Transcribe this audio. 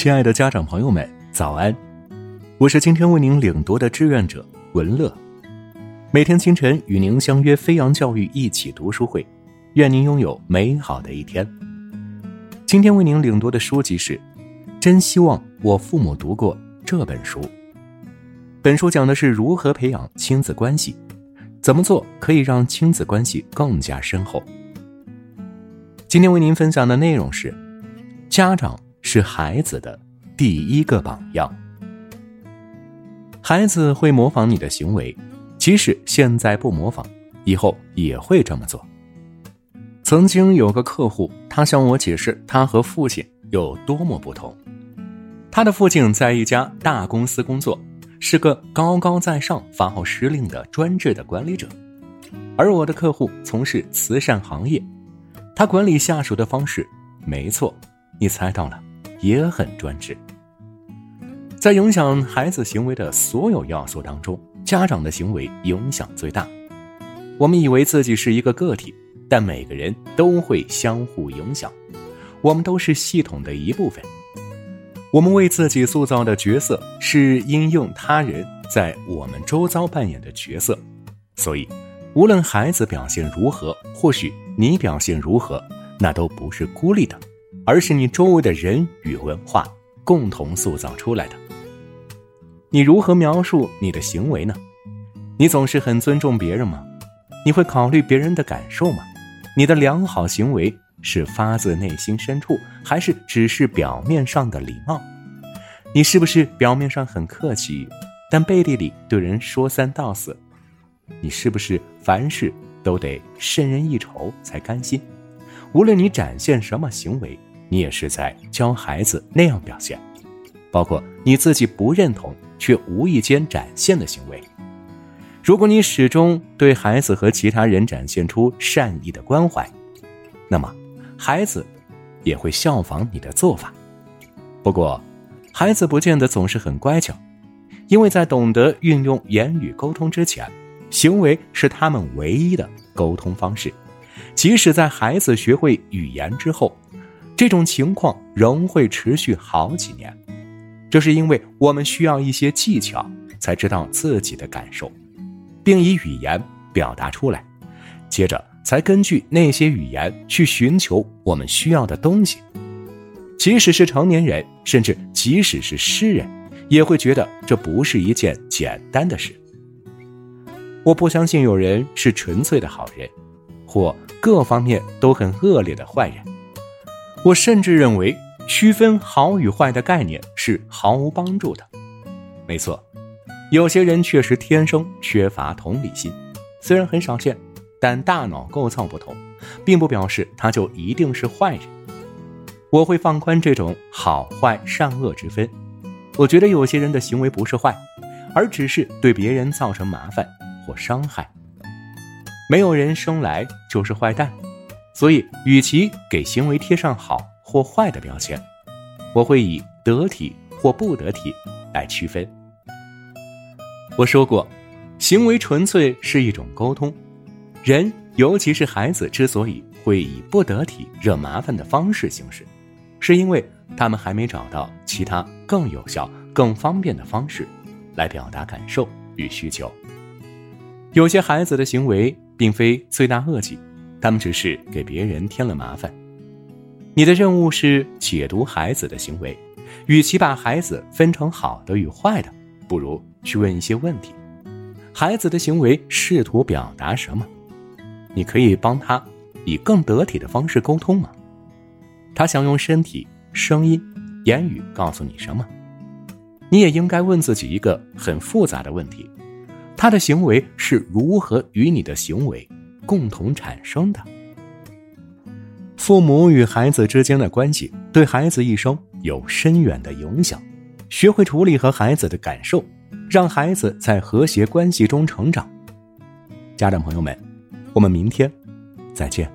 亲爱的家长朋友们，早安！我是今天为您领读的志愿者文乐，每天清晨与您相约飞扬教育一起读书会，愿您拥有美好的一天。今天为您领读的书籍是《真希望我父母读过这本书》。本书讲的是如何培养亲子关系，怎么做可以让亲子关系更加深厚。今天为您分享的内容是：家长是孩子的第一个榜样。孩子会模仿你的行为，即使现在不模仿，以后也会这么做。曾经有个客户，他向我解释他和父亲有多么不同。他的父亲在一家大公司工作，是个高高在上、发号施令的专制的管理者，而我的客户从事慈善行业。他管理下属的方式，没错，你猜到了，也很专制。在影响孩子行为的所有要素当中，家长的行为影响最大。我们以为自己是一个个体，但每个人都会相互影响，我们都是系统的一部分。我们为自己塑造的角色，是因应他人在我们周遭扮演的角色，所以。无论孩子表现如何，或许你表现如何，那都不是孤立的，而是你周围的人与文化共同塑造出来的。你如何描述你的行为呢？你总是很尊重别人吗？你会考虑别人的感受吗？你的良好行为是发自内心深处，还是只是表面上的礼貌？你是不是表面上很客气，但背地里对人说三道四？你是不是凡事都得胜人一筹才甘心？无论你展现什么行为，你也是在教孩子那样表现，包括你自己不认同却无意间展现的行为。如果你始终对孩子和其他人展现出善意的关怀，那么孩子也会效仿你的做法。不过，孩子不见得总是很乖巧，因为在懂得运用言语沟通之前。行为是他们唯一的沟通方式，即使在孩子学会语言之后，这种情况仍会持续好几年。这是因为我们需要一些技巧，才知道自己的感受，并以语言表达出来，接着才根据那些语言去寻求我们需要的东西。即使是成年人，甚至即使是诗人，也会觉得这不是一件简单的事。我不相信有人是纯粹的好人，或各方面都很恶劣的坏人。我甚至认为，区分好与坏的概念是毫无帮助的。没错，有些人确实天生缺乏同理心，虽然很少见，但大脑构造不同，并不表示他就一定是坏人。我会放宽这种好坏善恶之分。我觉得有些人的行为不是坏，而只是对别人造成麻烦。或伤害，没有人生来就是坏蛋，所以与其给行为贴上好或坏的标签，我会以得体或不得体来区分。我说过，行为纯粹是一种沟通，人尤其是孩子之所以会以不得体、惹麻烦的方式行事，是因为他们还没找到其他更有效、更方便的方式来表达感受与需求。有些孩子的行为并非罪大恶极，他们只是给别人添了麻烦。你的任务是解读孩子的行为，与其把孩子分成好的与坏的，不如去问一些问题：孩子的行为试图表达什么？你可以帮他以更得体的方式沟通吗？他想用身体、声音、言语告诉你什么？你也应该问自己一个很复杂的问题。他的行为是如何与你的行为共同产生的？父母与孩子之间的关系对孩子一生有深远的影响。学会处理和孩子的感受，让孩子在和谐关系中成长。家长朋友们，我们明天再见。